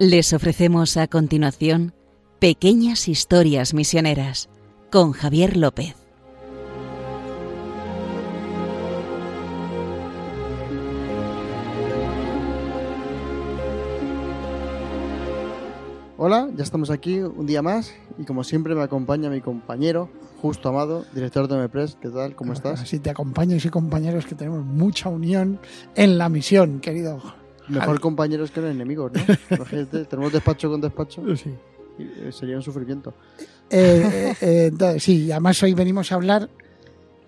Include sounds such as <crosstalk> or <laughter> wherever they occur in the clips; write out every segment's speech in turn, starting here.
Les ofrecemos a continuación Pequeñas Historias Misioneras con Javier López. Hola, ya estamos aquí un día más y como siempre me acompaña mi compañero, Justo Amado, director de MEPRES. ¿Qué tal? ¿Cómo estás? Así te acompaño y compañeros que tenemos mucha unión en la misión, querido. Mejor compañeros que los enemigos, ¿no? <laughs> Imagínate, tenemos despacho con despacho. Sí. Y, eh, sería un sufrimiento. Eh, eh, entonces, sí, además hoy venimos a hablar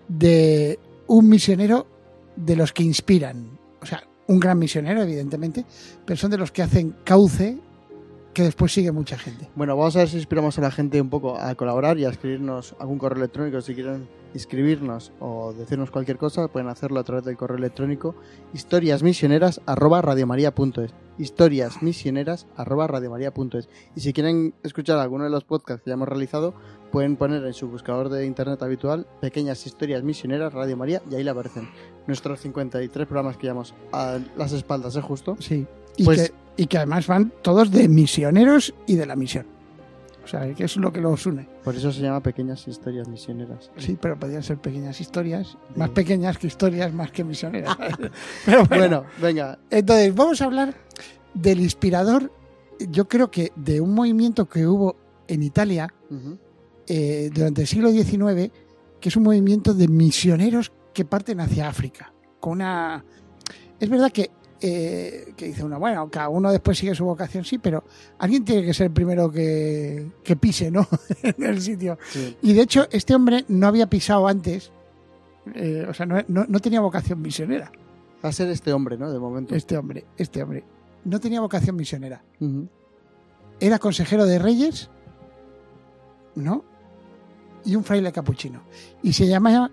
de un misionero de los que inspiran. O sea, un gran misionero, evidentemente, pero son de los que hacen cauce que después sigue mucha gente. Bueno, vamos a ver si inspiramos a la gente un poco a colaborar y a escribirnos algún correo electrónico. Si quieren inscribirnos o decirnos cualquier cosa, pueden hacerlo a través del correo electrónico historiasmisioneras@radiomaria.es. historiasmisioneras@radiomaria.es. Y si quieren escuchar alguno de los podcasts que ya hemos realizado, pueden poner en su buscador de internet habitual pequeñas historias misioneras Radio María y ahí le aparecen nuestros 53 programas que llevamos a las espaldas, ¿es justo? Sí. Y pues y que además van todos de misioneros y de la misión. O sea, que es lo que los une. Por eso se llama pequeñas historias misioneras. Sí, pero podrían ser pequeñas historias, más pequeñas que historias, más que misioneras. <laughs> <laughs> pero bueno, venga. Entonces, vamos a hablar del inspirador, yo creo que de un movimiento que hubo en Italia eh, durante el siglo XIX, que es un movimiento de misioneros que parten hacia África. Con una. Es verdad que eh, que dice uno, bueno, cada uno después sigue su vocación, sí, pero alguien tiene que ser el primero que, pise, ¿no? <laughs> en el sitio. Y de hecho, este hombre no había pisado antes, eh, o sea, no, tenía vocación misionera. Va a ser este hombre, ¿no? De momento. Este hombre, este hombre. No tenía vocación misionera. Era consejero de reyes, ¿no? Y un fraile capuchino. Y se llamaba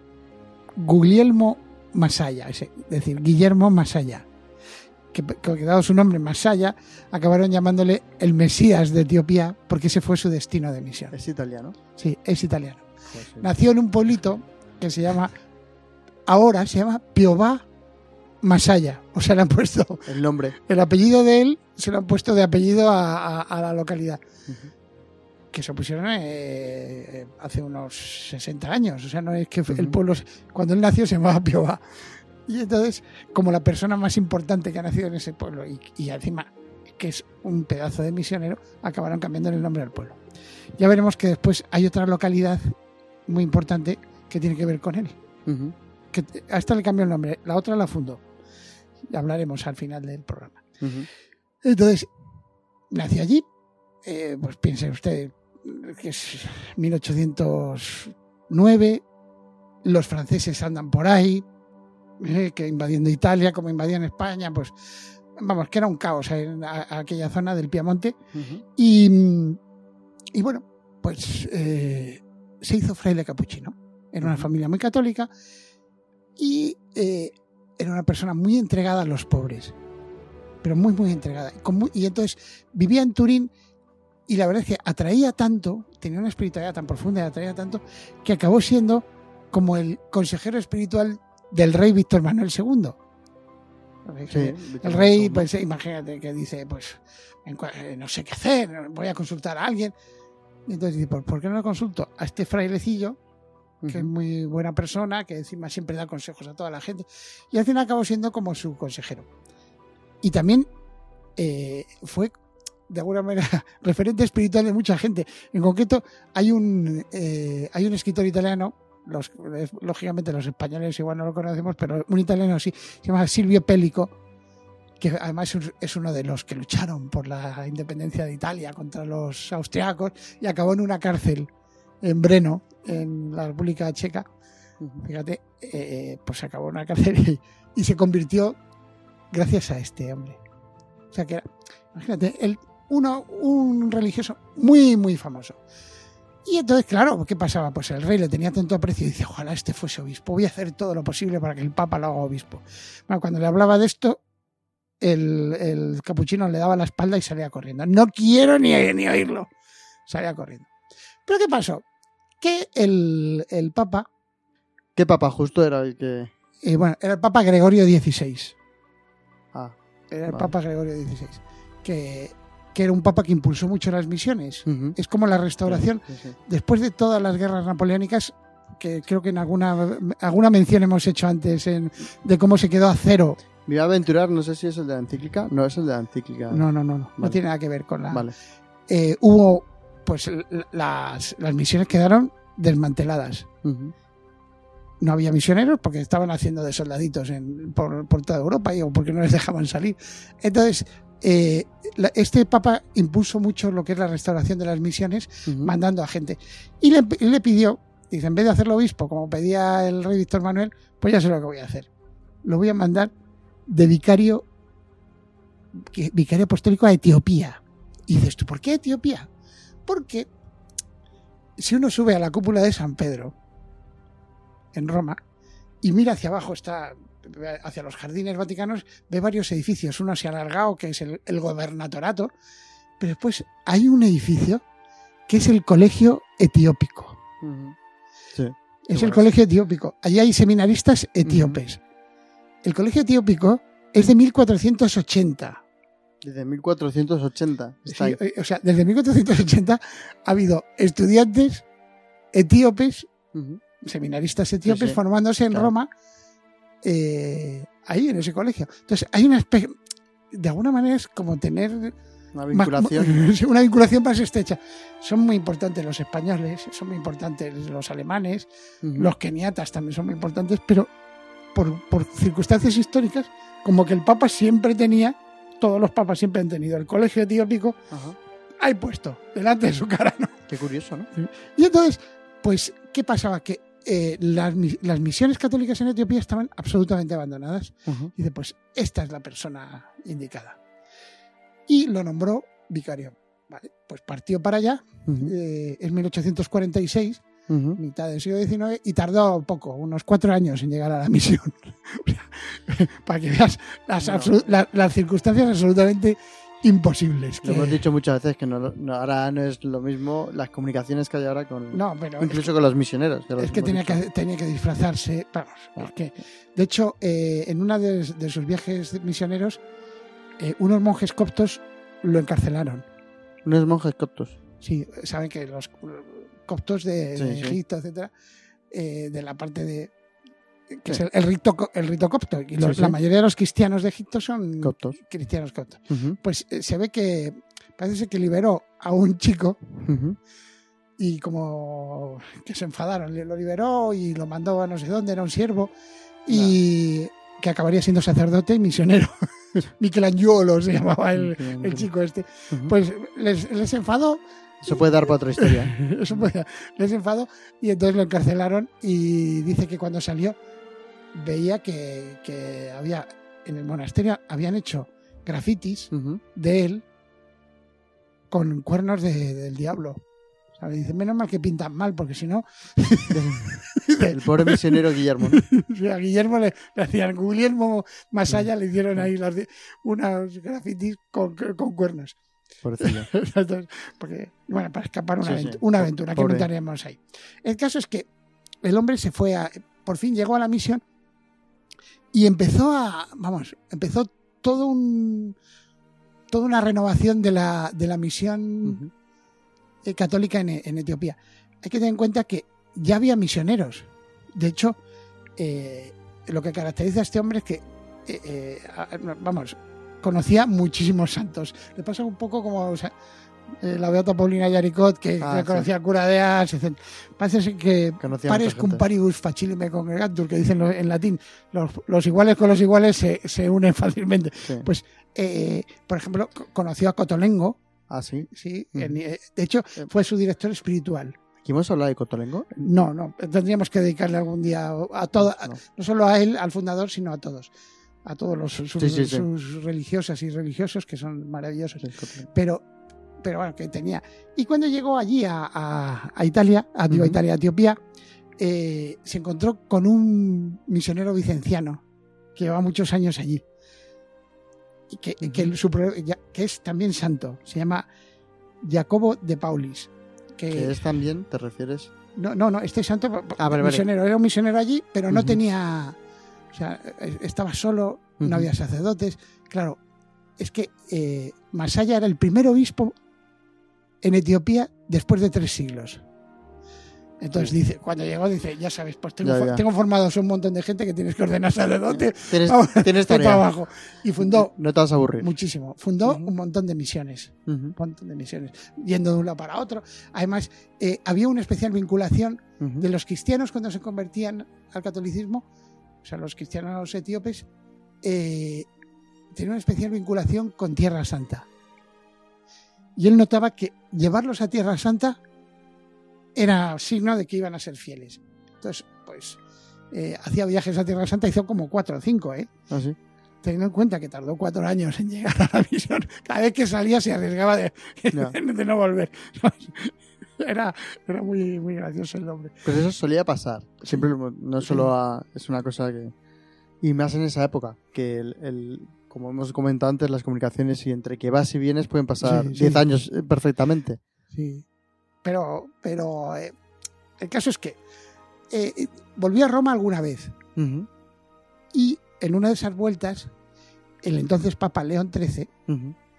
Guglielmo Masaya, es decir, Guillermo Masaya que, que dado su nombre Masaya, acabaron llamándole el Mesías de Etiopía porque ese fue su destino de misión. ¿Es italiano? Sí, es italiano. Pues Nació en un pueblito que se llama, ahora se llama Piová Masaya. O sea, le han puesto... El nombre. El apellido de él se lo han puesto de apellido a, la localidad. Que se pusieron eh, hace unos 60 años. O sea, no es que el pueblo, cuando él nació se llamaba Piová. Y entonces, como la persona más importante que ha nacido en ese pueblo y, encima que es un pedazo de misionero, acabaron cambiando el nombre del pueblo. Ya veremos que después hay otra localidad muy importante que tiene que ver con él. que a esta le cambió el nombre, la otra la fundó. Hablaremos al final del programa. Entonces, nació allí, eh, pues piense usted que es 1809, los franceses andan por ahí, que invadiendo Italia, como invadían España, pues vamos, que era un caos en aquella zona del Piamonte. y, y, bueno, pues eh, se hizo fraile capuchino. Era una familia muy católica y eh, era una persona muy entregada a los pobres, pero muy, muy entregada. Y entonces vivía en Turín y la verdad es que atraía tanto, tenía una espiritualidad tan profunda y atraía tanto, que acabó siendo como el consejero espiritual del rey Víctor Manuel II. el rey, pues imagínate que dice, pues eh, no sé qué hacer, voy a consultar a alguien. entonces dice, ¿por, qué no lo consulto a este frailecillo, que es muy buena persona, que encima siempre da consejos a toda la gente? Y al final acabó siendo como su consejero. Y también eh, fue de alguna manera <laughs> referente espiritual de mucha gente. En concreto, hay un, eh, hay un escritor italiano los, lógicamente los españoles igual no lo conocemos, pero un italiano sí, se llama Silvio Pellico, que además es uno de los que lucharon por la independencia de Italia contra los austriacos y acabó en una cárcel en Breno, en la República Checa. Fíjate, eh, pues acabó en una cárcel y, se convirtió gracias a este hombre. O sea que, imagínate, él, uno, un religioso muy, muy famoso. Y entonces, claro, ¿qué pasaba? Pues el rey le tenía tanto aprecio y dice, ojalá este fuese obispo, voy a hacer todo lo posible para que el papa lo haga obispo. Bueno, cuando le hablaba de esto, el, capuchino le daba la espalda y salía corriendo. No quiero ni, ni oírlo. Salía corriendo. Pero ¿qué pasó? Que el, papa... ¿Qué papa justo era el que...? Eh, bueno, era el papa Gregorio XVI. Ah. Era el papa Gregorio XVI. Que que era un papa que impulsó mucho las misiones. Es como la restauración. Sí, sí. Después de todas las guerras napoleónicas, que creo que en alguna, alguna mención hemos hecho antes en- de cómo se quedó a cero. Me iba a aventurar, no sé si es el de la encíclica. No, es el de la encíclica. No, no, no, no. No tiene nada que ver con la. Vale. Eh, hubo, pues, las, las misiones quedaron desmanteladas. No había misioneros porque estaban haciendo de soldaditos en, por, por toda Europa y o porque no les dejaban salir. Entonces, eh, la- este papa impuso mucho lo que es la restauración de las misiones, mandando a gente. Y le, pidió, dice, en vez de hacerlo obispo, como pedía el rey Víctor Manuel, pues ya sé lo que voy a hacer. Lo voy a mandar de vicario, vicario apostólico a Etiopía. Y dices tú, ¿por qué Etiopía? Porque si uno sube a la cúpula de San Pedro, en Roma, y mira hacia abajo, está hacia los jardines vaticanos, ve varios edificios. Uno se ha alargado, que es el, el gobernatorato, pero después hay un edificio que es el colegio etiópico. Sí. Es el colegio etiópico. Allí hay seminaristas etíopes. El colegio etiópico es de 1480. Desde 1480. Está Sí, ahí. eh, o sea, desde 1480 ha habido estudiantes etíopes seminaristas etíopes sí. formándose en Claro. Roma, eh, ahí en ese colegio. Entonces, hay una especie, de alguna manera es como tener Una más- vinculación. sí, <laughs> una vinculación más estrecha. Son muy importantes los españoles, son muy importantes los alemanes, los keniatas también son muy importantes, pero por, por circunstancias históricas, como que el Papa siempre tenía, todos los papas siempre han tenido el colegio etiópico Ajá. ahí puesto, delante de su cara, ¿no? Qué curioso, ¿no? Y entonces, pues, ¿qué pasaba? Que eh, las, las misiones católicas en Etiopía estaban absolutamente abandonadas. Dice, pues, esta es la persona indicada. Y lo nombró vicario. Vale, pues partió para allá, Ujú. eh, en 1846, Ujú. mitad del siglo XIX, y tardó poco, unos cuatro años en llegar a la misión. <laughs> <laughs> Para que veas las, las circunstancias absolutamente imposibles. Lo que- hemos dicho muchas veces que no, no- ahora no es lo mismo las comunicaciones que hay ahora con. No, pero es incluso con los misioneros. Es que tenía dicho. que, tenía que disfrazarse. Vamos, Ah. es que, de hecho, eh, en uno de, de sus viajes misioneros, eh, unos monjes coptos lo encarcelaron. Unos monjes coptos. Sí, saben que los coptos de, Sí, de sí. Egipto, etcétera, eh, de la parte de. Que Sí. es el, el rito, el rito copto. Y los- Sí, sí. la mayoría de los cristianos de Egipto son Coptos. cristianos coptos. Pues eh, se ve que parece que liberó a un chico y como que se enfadaron, lo liberó y lo mandó a no sé dónde, era un siervo y que acabaría siendo sacerdote y misionero. <laughs> Michelangelo se llamaba el, el chico este. Pues les, les enfadó, Eso puede dar para otra historia. <laughs> eso puede- les enfadó y entonces lo encarcelaron y dice que cuando salió veía que, que había en el monasterio habían hecho grafitis de él con cuernos de- del diablo. Sea, dice, menos mal que pintan mal, porque si no, <laughs> El pobre misionero Guillermo. ¿no? <laughs> a Guillermo le, le hacían, Guillermo más allá le hicieron ahí las unos grafitis con, con cuernos. <laughs> Porque, bueno, para escapar una, Sí, sí. aventu- una aventura que montaremos ahí. El caso es que el hombre se fue a, por fin llegó a la misión y empezó a, vamos, empezó todo un, toda una renovación de la, de la misión eh, católica en, en Etiopía. Hay que tener en cuenta que ya había misioneros. De hecho, eh, lo que caracteriza a este hombre es que, eh, eh, a- vamos, conocía muchísimos santos. Le pasa un poco como o sea, eh, la Beata Paulina Yaricot, que, Ah, sí. conocía a cura de Ars, etc. Parece que Conocía pares gente. paribus facilime congregantur, que dicen en latín, los, los iguales con los iguales se, se unen <laughs> fácilmente. Sí. Pues, eh, por ejemplo, co- conoció a Cotolengo, Ah, sí. En- eh, de hecho fue su director espiritual. ¿Aquí hemos hablado de Cotolengo? No, no, tendríamos que dedicarle algún día a todo, No. no solo a él, al fundador, sino a todos, a todos los sus, Sí, sí, sí. sus religiosas y religiosos que son maravillosos. Pero, pero bueno, que tenía. Y cuando llegó allí a, a- a Italia, a, Ujú. Italia, a Etiopía, eh, se encontró con un misionero vicenciano que lleva muchos años allí. Y que, que su es también santo, se llama Jacobo de Paulis. Que, ¿Que es también, te refieres? no, no, no, este santo Ah, vale, vale. misionero, era un misionero allí, pero no tenía, o sea, estaba solo, no había sacerdotes. Claro, es que eh, Masaya era el primer obispo en Etiopía después de tres siglos. Entonces dice, cuando llegó dice, ya sabes, pues tengo, Ya, for- ya. tengo formados un montón de gente que tienes que ordenar sacerdote. <laughs> Tienes, Vamos, <laughs> tienes tarea. abajo. Y fundó No te vas a aburrir. muchísimo. Fundó un montón de misiones. Un montón de misiones. Yendo de un lado para otro. Además, eh, había una especial vinculación de los cristianos cuando se convertían al catolicismo, o sea, los cristianos etíopes, eh, tenían una especial vinculación con Tierra Santa. Y él notaba que llevarlos a Tierra Santa era signo de que iban a ser fieles. Entonces, pues, eh, hacía viajes a Tierra Santa, hizo como cuatro o cinco, ¿eh? Ah, sí. Teniendo en cuenta que tardó cuatro años en llegar a la misión, cada vez que salía se arriesgaba de, <laughs> no volver. <laughs> Era, era muy, muy gracioso el hombre. Pues eso solía pasar. Siempre, no solo a- es una cosa que. Y más en esa época, que el, el- como hemos comentado antes, las comunicaciones y entre que vas y vienes pueden pasar Sí, sí. 10 años eh, perfectamente. Sí. Pero, pero eh, el caso es que eh, volví a Roma alguna vez y en una de esas vueltas el entonces Papa León XIII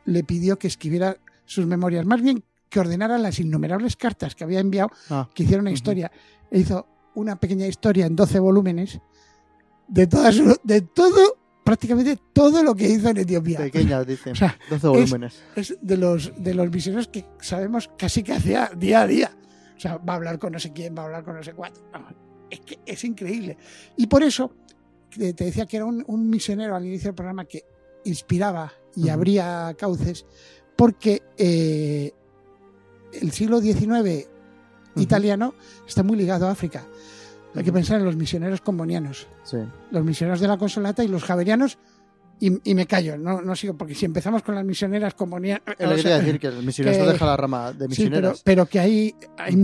le pidió que escribiera sus memorias, más bien que ordenara las innumerables cartas que había enviado, Ah, que hiciera una historia. E hizo una pequeña historia en 12 volúmenes de, todas de todo, prácticamente todo lo que hizo en Etiopía. pequeñas, <laughs> dicen. O sea, 12 volúmenes. es de los, de los misioneros que sabemos casi que hacía día a día. O sea, va a hablar con no sé quién, va a hablar con no sé cuánto. Es que es increíble. Y por eso te decía que era un, un misionero al inicio del programa que inspiraba y abría cauces, porque eh, el siglo XIX italiano está muy ligado a África. Hay que pensar en los misioneros combonianos Sí. los misioneros de la Consolata y los javerianos. Y, y me callo, no, no sigo, porque si empezamos con las misioneras combonianas. Lo que decir, que el misionero deja la rama de Sí, pero, que hay, hay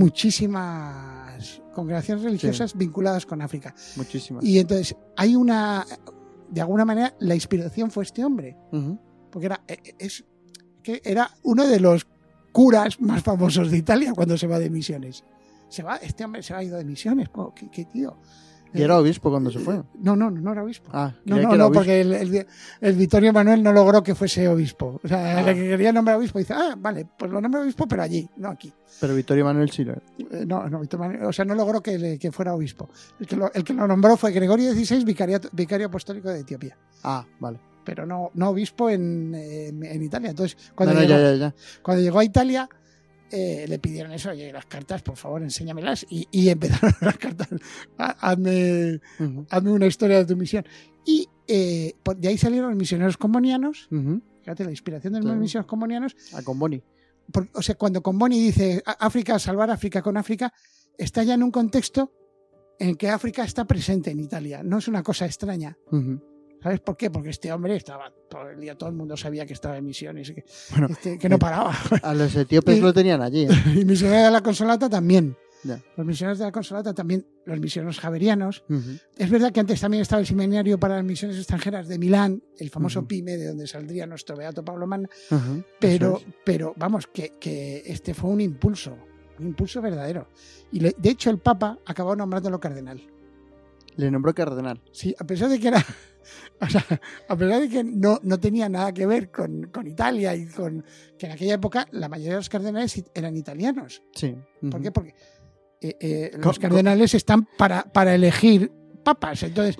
muchísimas congregaciones religiosas vinculadas con África. Muchísimas. Y entonces hay una. De alguna manera, la inspiración fue este hombre, porque era, e- e- es, que era uno de los curas más famosos de Italia cuando se va de misiones. Se va, este hombre se ha ido de misiones, qué, qué tío. Y era obispo cuando se fue. No, no, no era obispo. Ah, No, no, no, porque el, el, el Vittorio Manuel no logró que fuese obispo. O sea, Ah. el que quería nombrar obispo dice, ah, vale, pues lo nombro obispo, pero allí, no aquí. Pero Vittorio Manuel sí. Eh, No, no, Vittorio Manuel, o sea, no logró que, que fuera obispo. El que, lo, el que lo nombró fue Gregorio XVI, vicario, vicario apostólico de Etiopía. Ah, vale. Pero no, no obispo en, eh, en Italia. Entonces, No, cuando, no, llegó, ya, ya, ya. cuando llegó a Italia, eh, le pidieron eso, oye, las cartas, por favor, enséñamelas. Y, y empezaron <laughs> las cartas. "Ah, Hazme, hazme una historia de tu misión. Y eh, de ahí salieron los misioneros combonianos. ujú. Fíjate, la inspiración de los Claro. misioneros combonianos. A con Boni. por- o sea, cuando Comboni dice "Á- África, salvar África con África, está ya en un contexto en que África está presente en Italia. No es una cosa extraña. Ujú. ¿Sabes por qué? Porque este hombre estaba todo el día, todo el mundo sabía que estaba en misiones, que, Bueno, este, que no paraba. A los etíopes <laughs> Y- lo tenían allí. ¿eh? <laughs> y misioneros de la Consolata también. Los misioneros de la Consolata también, los misioneros javerianos. Es verdad que antes también estaba el seminario para las misiones extranjeras de Milán, el famoso Ujú. PYME, de donde saldría nuestro Beato Pablo Manna, Ujú. pero, es. pero vamos, que, que este fue un impulso, un impulso verdadero. Y le- de hecho el Papa acabó nombrándolo cardenal. Le nombró cardenal. Sí, a pesar de que era, <laughs> o sea, a pesar de que no, no tenía nada que ver con, con Italia y con que en aquella época la mayoría de los cardenales eran italianos. Sí. ¿Por Ujú. qué? Porque eh, eh, los cardenales están para, para elegir papas. Entonces,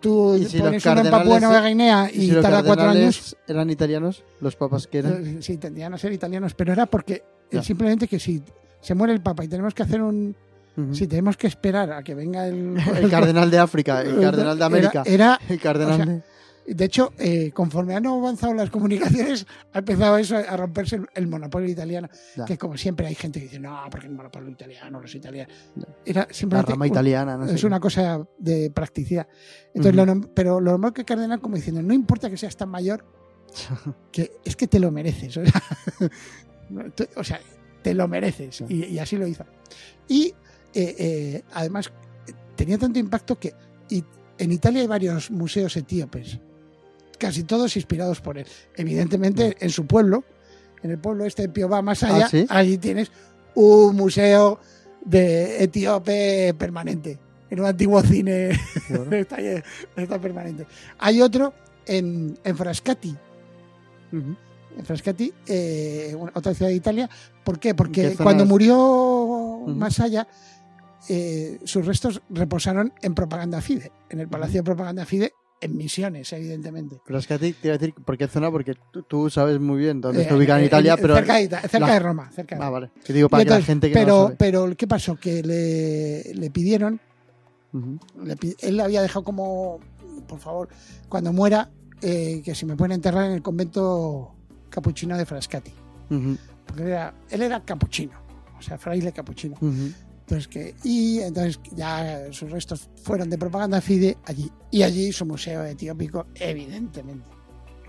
tú Y si los pones uno en Papua Nueva Guinea ¿Y y, si tarda cuatro años. eran italianos? ¿Los papas que eran? Eh, Sí, tendrían a ser italianos, pero era porque eh, Ya. simplemente que si se muere el Papa y tenemos que hacer un. Si tenemos que esperar a que venga el. <laughs> El cardenal de África, el cardenal de América. Era. El cardenal o sea, de... de hecho, eh, conforme han avanzado las comunicaciones, <laughs> ha empezado eso a romperse el, el monopolio italiano. Ya. Que como siempre hay gente que dice, no, porque el monopolio italiano, los italianos. Era La simplemente. rama italiana, no sé. es una cosa de practicidad. Entonces, lo pero lo nombró que cardenal como diciendo, no importa que seas tan mayor, <laughs> que es que te lo mereces. O sea, o te lo mereces. Sí. Y, y así lo hizo. Y eh, eh, además tenía tanto impacto que y- en Italia hay varios museos etíopes, casi todos inspirados por él. Evidentemente, en su pueblo, en el pueblo este de Piobá, más ¿Ah, allá, sí? allí tienes un museo de etíope permanente, en un antiguo cine <laughs> Bueno. está, permanente. Hay otro en, en Frascati, en Frascati, eh, otra ciudad de Italia. ¿Por qué? Porque cuando murió Masaya, eh, sus restos reposaron en Propaganda Fide, en el Palacio de Propaganda Fide, en Misiones, evidentemente. Frascati, te iba a decir, ¿por qué zona? Porque tú, sabes muy bien dónde está ubicada en Italia, pero... Cerca, de, cerca de Roma. Cerca Ah, vale. Que digo para que la gente que pero, no sabe. Pero, ¿qué pasó? Que le, le pidieron... él le había dejado como, por favor, cuando muera, eh, que si me pueden enterrar en el convento capuchino de Frascati. Porque era, él era capuchino, o sea, fraile capuchino. Entonces que, y entonces ya sus restos fueron de propaganda FIDE allí. Y allí su museo etiópico, evidentemente.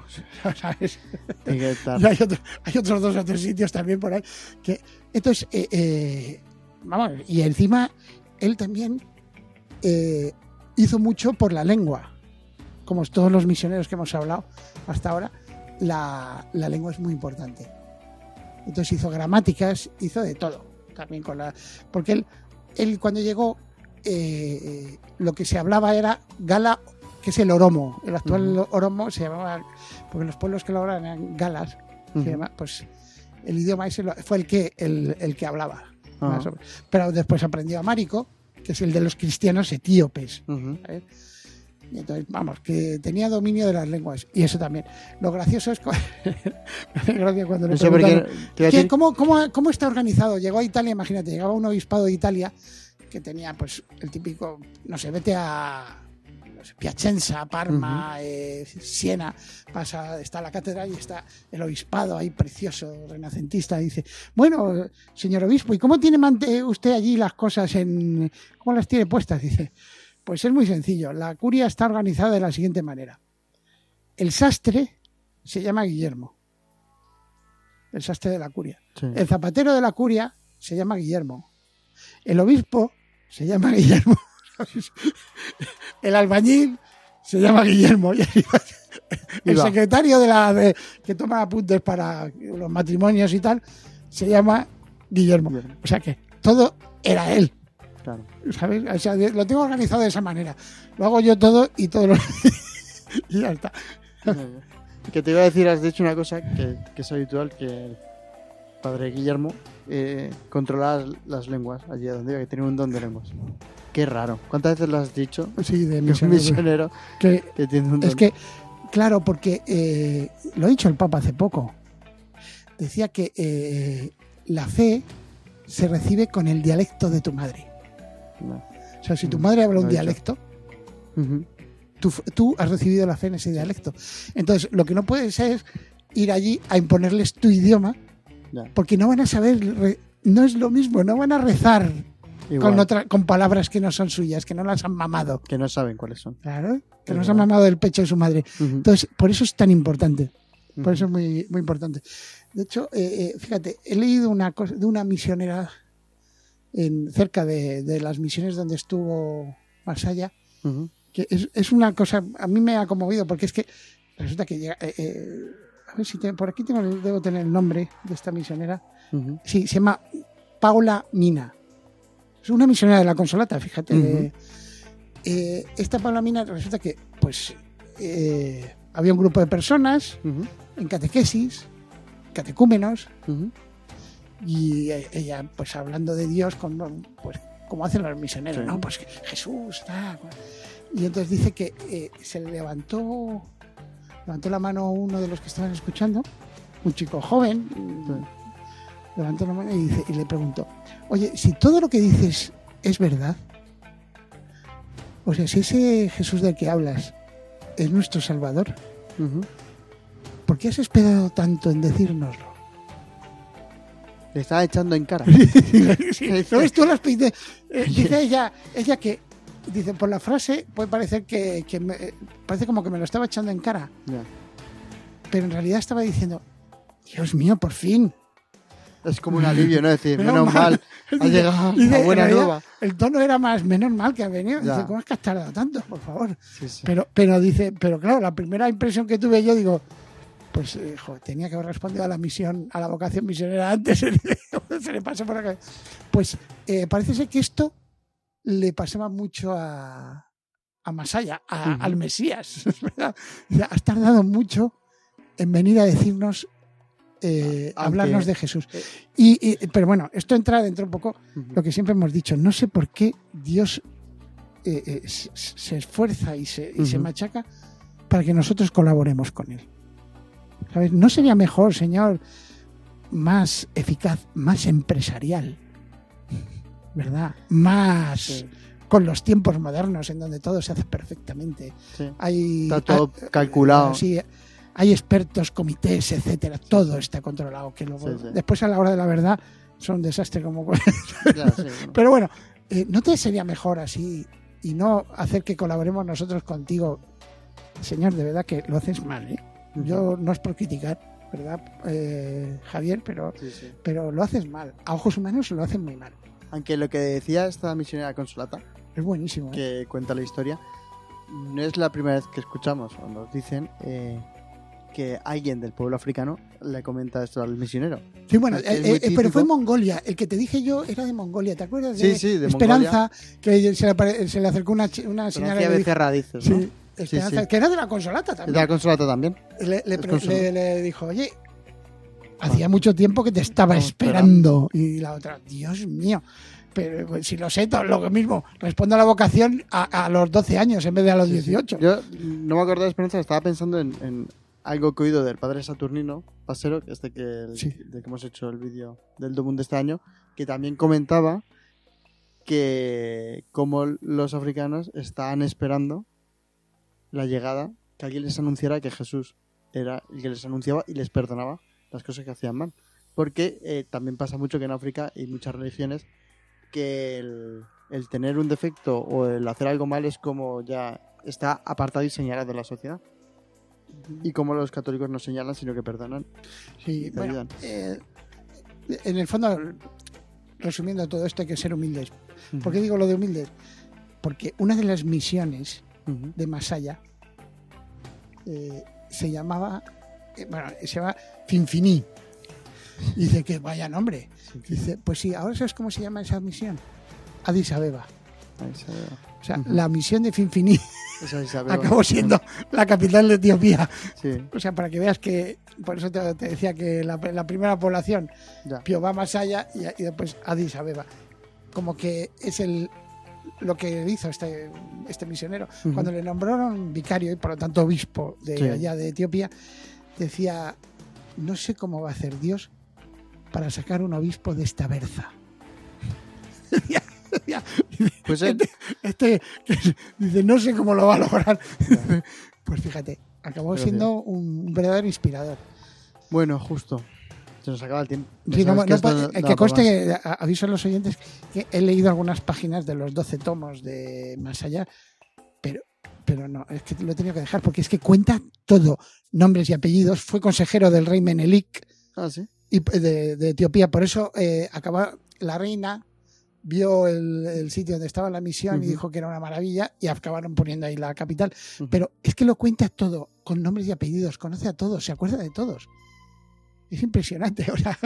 <laughs> ¿Sabes? <laughs> Hay, hay, otros dos o tres sitios también por ahí. Que, entonces, eh, eh, vamos, y encima él también eh, hizo mucho por la lengua. Como todos los misioneros que hemos hablado hasta ahora, la, la lengua es muy importante. Entonces hizo gramáticas, hizo de todo. También con la. Porque él, él cuando llegó, eh, lo que se hablaba era gala, que es el oromo. El actual oromo se llamaba. Porque los pueblos que lo hablaban eran galas. pues el idioma ese fue el que, el, el que hablaba. Pero después aprendió amárico, que es el de los cristianos etíopes. Y entonces, vamos, que tenía dominio de las lenguas. Y eso también. Lo gracioso es cuando <laughs> le preguntaron, ¿cómo, cómo, cómo, está organizado? Llegó a Italia, imagínate, llegaba un obispado de Italia que tenía pues el típico, no sé, vete a Piacenza, Parma, eh, Siena, pasa, está la catedral y está el obispado ahí precioso, renacentista, dice, bueno, señor obispo, ¿y cómo tiene usted allí las cosas en, cómo las tiene puestas? Dice, pues es muy sencillo. La curia está organizada de la siguiente manera. El sastre se llama Guillermo. El sastre de la curia. El zapatero de la curia se llama Guillermo. El obispo se llama Guillermo. <laughs> el albañil se llama Guillermo. <laughs> el secretario de la que toma apuntes para los matrimonios y tal se llama Guillermo. O sea que todo era él. ¿Sabes? lo tengo organizado de esa manera. Lo hago yo todo y todo lo. <laughs> y ya está. <laughs> que te iba a decir, has dicho una cosa que, es habitual, que el padre Guillermo eh, controla las lenguas allí donde iba, que tiene un don de lenguas. Qué raro. ¿Cuántas veces lo has dicho? Sí, de misionero. que, tiene un don. Es que, claro, porque eh, lo ha dicho el Papa hace poco. Decía que eh, la fe se recibe con el dialecto de tu madre. O sea, si tu madre habla un dialecto, tú, has recibido la fe en ese dialecto. Entonces, lo que no puedes es ir allí a imponerles tu idioma, porque no van a saber, no es lo mismo, no van a rezar con, otra, con palabras que no son suyas, que no las han mamado. Que no saben cuáles son. Claro, que no se han mamado del pecho de su madre. Entonces, por eso es tan importante. Por eso es muy, muy importante. De hecho, eh, eh, fíjate, he leído una cosa de una misionera en, cerca de, las misiones donde estuvo Masaya, que es, una cosa, a mí me ha conmovido porque es que resulta que llega, eh, eh, a ver si por aquí tengo, debo tener el nombre de esta misionera, sí, se llama Paula Mina, es una misionera de la Consolata, fíjate. Eh, esta Paula Mina resulta que, pues, había un grupo de personas en catequesis, catecúmenos, y ella, pues hablando de Dios, con, pues como hacen los misioneros, ¿no? Pues Jesús, Y entonces dice que eh, se le levantó, levantó la mano uno de los que estaban escuchando, un chico joven, levantó la mano y, dice, y le preguntó, oye, si todo lo que dices es verdad, o sea, si ese Jesús del que hablas es nuestro Salvador, ¿por qué has esperado tanto en decírnoslo? Le estaba echando en cara. <laughs> Tú las dice, eh, dice ella, ella que dice por la frase puede parecer que, parece como que me lo estaba echando en cara. Pero en realidad estaba diciendo, Dios mío, por fin. Es como un alivio, ¿no? Decir, menos, mal, ha llegado una buena nueva. El tono era más, menos mal que ha venido. Dice, ¿cómo es que has tardado tanto? Por favor. Pero, pero dice, pero claro, la primera impresión que tuve yo, digo, pues hijo, tenía que haber respondido a la misión, a la vocación misionera antes, <laughs> se le pasó por acá. Pues eh, parece ser que esto le pasaba mucho a, a Masaya, al Mesías. <laughs> Has tardado mucho en venir a decirnos, eh, Aunque- hablarnos de Jesús. eh, Y, y- pero bueno, esto entra dentro un poco lo que siempre hemos dicho. No sé por qué Dios eh, eh, se, se esfuerza y, se, y se machaca para que nosotros colaboremos con Él. ¿Sabes? ¿No sería mejor, Señor, más eficaz, más empresarial? ¿Verdad? Más Sí, con los tiempos modernos en donde todo se hace perfectamente. sí. Hay, Está todo ah, calculado. sí, hay expertos, comités, etcétera. Todo está controlado. Que luego, Sí, sí. después a la hora de la verdad son un desastre como <laughs> Ya. Pero bueno, eh, ¿no te sería mejor así y no hacer que colaboremos nosotros contigo? Señor, de verdad que lo haces mal, ¿eh? Yo no es por criticar, ¿verdad, eh, Javier? Pero, Sí, sí. pero lo haces mal. A ojos humanos lo hacen muy mal. Aunque lo que decía esta misionera consolata, Es buenísimo. ¿eh? que cuenta la historia, no es la primera vez que escuchamos o nos dicen eh, que alguien del pueblo africano le comenta esto al misionero. Sí, bueno, eh, eh, pero fue en Mongolia. El que te dije yo era de Mongolia. ¿Te acuerdas de Sí, sí, de Esperanza? Que se le, se le acercó una, una señora Becerra dices, ¿no? Sí, Esperanza, que era de la consolata también. de la consolata también. le, dijo, oye, hacía mucho tiempo que te estaba esperando. Y la otra, Dios mío. Pero pues, si lo sé, todo lo mismo. Respondo a la vocación a, a los 12 años en vez de a los Sí, sí. 18. Yo no me acuerdo de Esperanza, estaba pensando en, en algo que he oído del padre Saturnino Pasero, que este que, el- Sí. del que hemos hecho el vídeo del Domún de este año, que también comentaba que como los africanos estaban esperando la llegada, que alguien les anunciara que Jesús era el que les anunciaba y les perdonaba las cosas que hacían mal. Porque eh, también pasa mucho que en África hay muchas religiones que el, el tener un defecto o el hacer algo mal es como ya está apartado y señalado de la sociedad. Y como los católicos no señalan, sino que perdonan. Sí, bueno, ayudan. eh, en el fondo, resumiendo todo esto, hay que ser humildes. ¿Por qué digo lo de humildes? Porque una de las misiones De Masaya eh, se llamaba, eh, bueno, se llama Finfini. <laughs> Dice que vaya nombre. Dice, pues sí, ahora sabes cómo se llama esa misión. Addis Abeba. O sea, la misión de sabe. acabó siendo la capital de Etiopía. Sí, O sea, para que veas que, por eso te, te decía que la, la primera población, ya. Piobá Masaya y, y después Addis Abeba. Como que es el lo que hizo este, este misionero. Cuando le nombraron vicario y por lo tanto obispo de Sí. allá de Etiopía, decía, no sé cómo va a hacer Dios para sacar un obispo de esta berza. <laughs> Pues él, este, dice, no sé cómo lo va a lograr. <laughs> pues fíjate, acabó siendo un verdadero inspirador. bueno, justo. Se nos acaba el tiempo. Sí, no, que no que conste, que, aviso a los oyentes, que he leído algunas páginas de los 12 tomos de Más Allá, pero, pero no, es que lo he tenido que dejar porque es que cuenta todo, nombres y apellidos. Fue consejero del rey Menelik Ah, sí. y, de, de Etiopía, por eso eh, acaba la reina vio el, el sitio donde estaba la misión y dijo que era una maravilla y acabaron poniendo ahí la capital. Pero es que lo cuenta todo, con nombres y apellidos, conoce a todos, se acuerda de todos. Es impresionante, <laughs> o sea,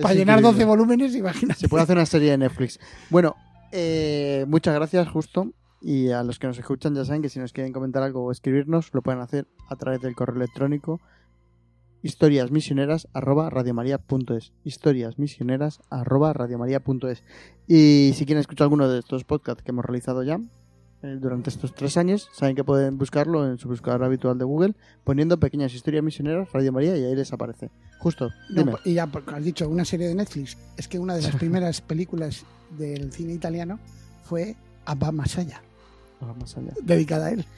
para llenar increíble. 12 volúmenes, imagínate. Se puede hacer una serie de Netflix. Bueno, eh, muchas gracias, justo. Y a los que nos escuchan ya saben que si nos quieren comentar algo o escribirnos, lo pueden hacer a través del correo electrónico historiasmisioneras arroba radiomaria.es historiasmisioneras arroba radiomaria.es y si quieren escuchar alguno de estos podcasts que hemos realizado ya durante estos tres años saben que pueden buscarlo en su buscador habitual de Google poniendo pequeñas historias misioneras Radio María y ahí les aparece justo No, dime y ya, porque has dicho, una serie de Netflix. Es que una de las <laughs> primeras películas del cine italiano fue Abba Masaya, más allá. dedicada a él. <laughs>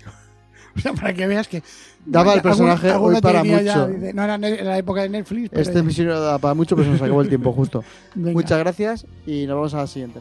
O sea, para que veas que. Daba el personaje hoy para ya, mucho. dice, no era ne- la época de Netflix, pero Este misionero da para mucho, pero se nos acabó el tiempo justo. <laughs> venga. Muchas gracias y nos vemos a la siguiente.